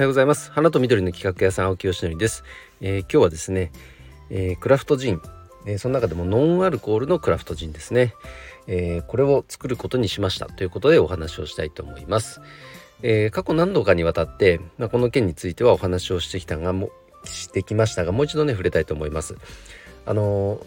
はようございます。花と緑の企画屋さん青木よしのりです、えー、今日はですね、えー、クラフトジン、えー、その中でもノンアルコールのクラフトジンですね、えこれを作ることにしました。ということでお話をしたいと思います、え過去何度かにわたって、まあ、この件についてはお話をしてきたがもしてきましたがもう一度ね触れたいと思います。あの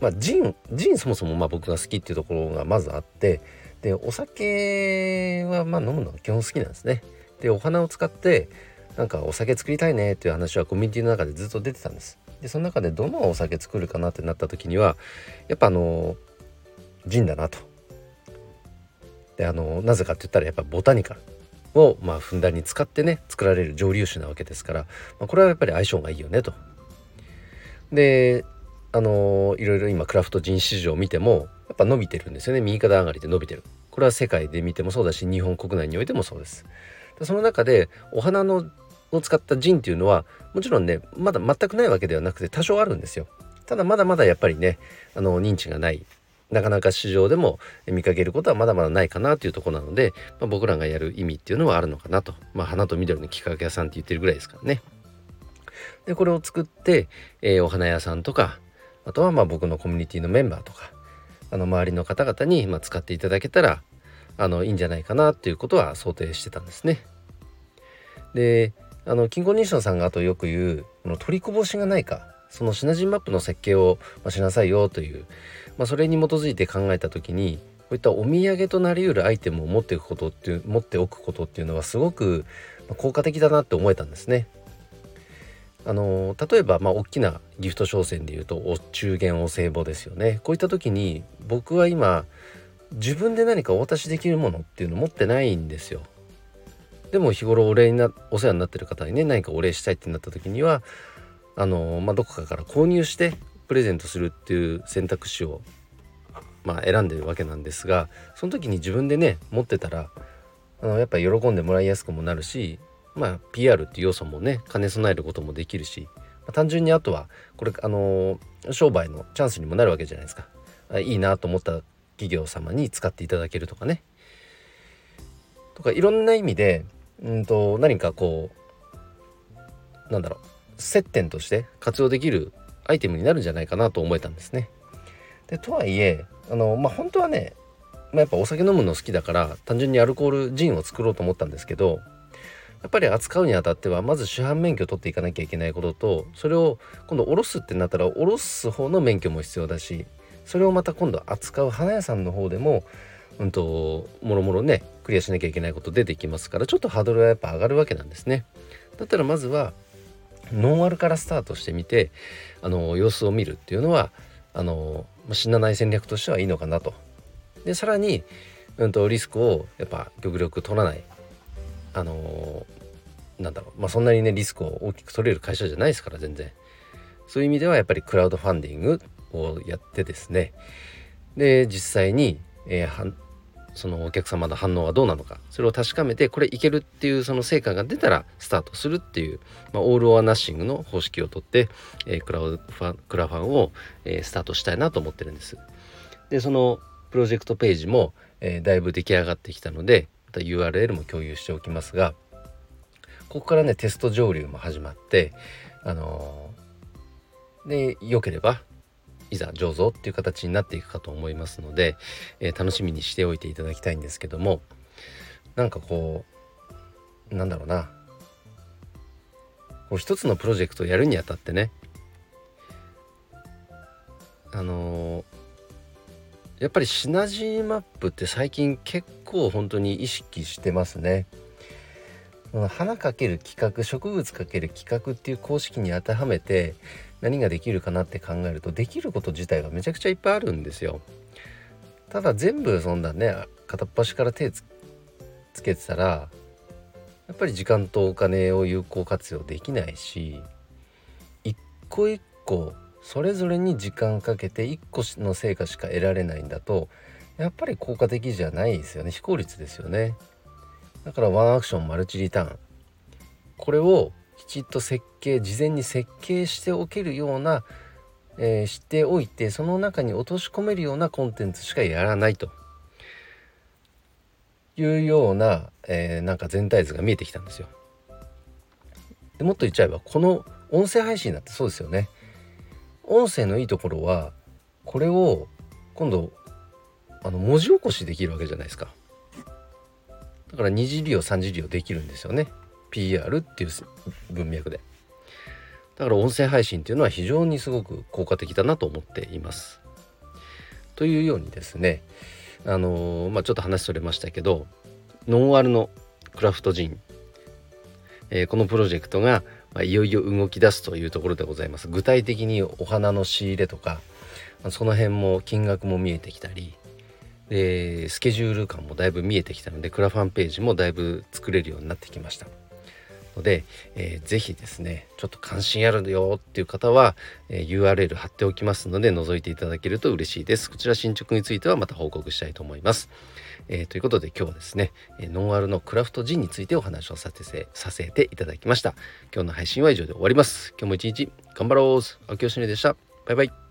まあジンジンそもそもまあ僕が好きっていうところがまずあってでお酒はまあ飲むのが基本好きなんですね。でお花を使ってなんかお酒作りたいねっていう話はコミュニティの中でずっと出てたんです。でその中でどのお酒作るかなってなった時にはやっぱあのジンだなと。であのなぜかって言ったらやっぱボタニカルをまあふんだんに使ってね作られる蒸留酒なわけですから、まあ、これはやっぱり相性がいいよねと。であのいろいろ今クラフトジン市場を見てもやっぱ伸びてるんですよね。右肩上がりで伸びてる。これは世界で見てもそうだし日本国内においてもそうです。その中でお花のを使ったジンっていうのはもちろんねまだ全くないわけではなくて多少あるんですよ。ただまだまだやっぱりねあの認知がない。なかなか市場でも見かけることはまだまだないかなというところなので、まあ、僕らがやる意味っていうのはあるのかなと、まあ、花と緑の企画屋さんって言ってるぐらいですからね。でこれを作って、えー、お花屋さんとかあとはまあ僕のコミュニティのメンバーとかあの周りの方々にま使っていただけたらあのいいんじゃないかなっていうことは想定してたんですね。であの金庫認証さんがあとよく言うこの取りこぼしがないかそのシナジーマップの設計をしなさいよという、まあ、それに基づいて考えた時にこういったお土産となりうるアイテムを持っていくことっていう持っておくことっていうのはすごく効果的だなって思えたんですね。あの例えばまあ大きなギフト商戦でいうとお中元お歳暮ですよねこういった時に僕は今自分で何かお渡しできるものっていうの持ってないんですよ。でも日頃お礼になお世話になってる方にね何かお礼したいってなった時にはあの、まあ、どこかから購入してプレゼントするっていう選択肢を、まあ、選んでるわけなんですがその時に自分でね持ってたらあのやっぱ喜んでもらいやすくもなるし、まあ、PR っていう要素もね兼ね備えることもできるし、まあ、単純にあとはこれあの商売のチャンスにもなるわけじゃないですか。いいなと思った企業様に使っていただけるとかねとかいろんな意味でうんと何かこうなんだろう接点として活用できるアイテムになるんじゃないかなと思えたんですね。でとはいえあのまあ本当はね、まあ、やっぱお酒飲むの好きだから単純にアルコールジンを作ろうと思ったんですけどやっぱり扱うにあたってはまず主犯免許を取っていかなきゃいけないこととそれを今度おろすってなったらおろす方の免許も必要だしそれをまた今度扱う花屋さんの方でもうんともろもろねクリアしなきゃいけないこと出てきますからちょっとハードルはやっぱ上がるわけなんですね。だったらまずはノンアルからスタートしてみてあの様子を見るっていうのはあの死なない戦略としてはいいのかなと。でさらに、うんと、リスクをやっぱ極力取らないあのなんだろうまあそんなにねリスクを大きく取れる会社じゃないですから全然。そういう意味ではやっぱりクラウドファンディングをやってですねで実際に、えー、そのお客様の反応はどうなのかそれを確かめてこれいけるっていうその成果が出たらスタートするっていう、まあ、オール・オア・ナッシングの方式をとって、えー、クラファンクラファンを、えー、スタートしたいなと思ってるんです。でそのプロジェクトページも、えー、だいぶ出来上がってきたのでまた URL も共有しておきますがここからねテスト上流も始まってあので良ければいざ醸造っていう形になっていくかと思いますので、えー、楽しみにしておいていただきたいんですけどもなんかこうなんだろうなこう一つのプロジェクトをやるにあたってねあのー、やっぱりシナジーマップって最近結構本当に意識してますね。花かける企画植物かける企画っていう公式に当てはめて何ができるかなって考えるとできること自体がめちゃくちゃいっぱいあるんですよ。ただ全部そんなね片っ端から手つけてたらやっぱり時間とお金を有効活用できないし一個一個それぞれに時間かけて一個の成果しか得られないんだとやっぱり効果的じゃないですよね非効率ですよね。だからワンアクションマルチリターン。これをきちっと設計事前に設計しておけるような、えー、しておいてその中に落とし込めるようなコンテンツしかやらないと。いうような、えー、なんか全体図が見えてきたんですよ。でもっと言っちゃえばこの音声配信だってそうですよね。音声のいいところはこれを今度あの文字起こしできるわけじゃないですか。だから二次利用三次利用できるんですよね。PR っていう文脈で。だから音声配信っていうのは非常にすごく効果的だなと思っています。というようにですねあのー、まあちょっと話それましたけどノンアルのクラフトジン、えー、このプロジェクトが、まあ、いよいよ動き出すというところでございます。具体的にお花の仕入れとかその辺も金額も見えてきたりでスケジュール感もだいぶ見えてきたのでクラファンページもだいぶ作れるようになってきました。ので、えー、ぜひですねちょっと関心あるよっていう方は、えー、URL 貼っておきますので覗いていただけると嬉しいです。こちら進捗についてはまた報告したいと思います、えー、ということで今日はですね、えノンアルのクラフトジンについてお話をさせさせていただきました。今日の配信は以上で終わります。今日も一日頑張ろう。秋吉ねでした。バイバイ。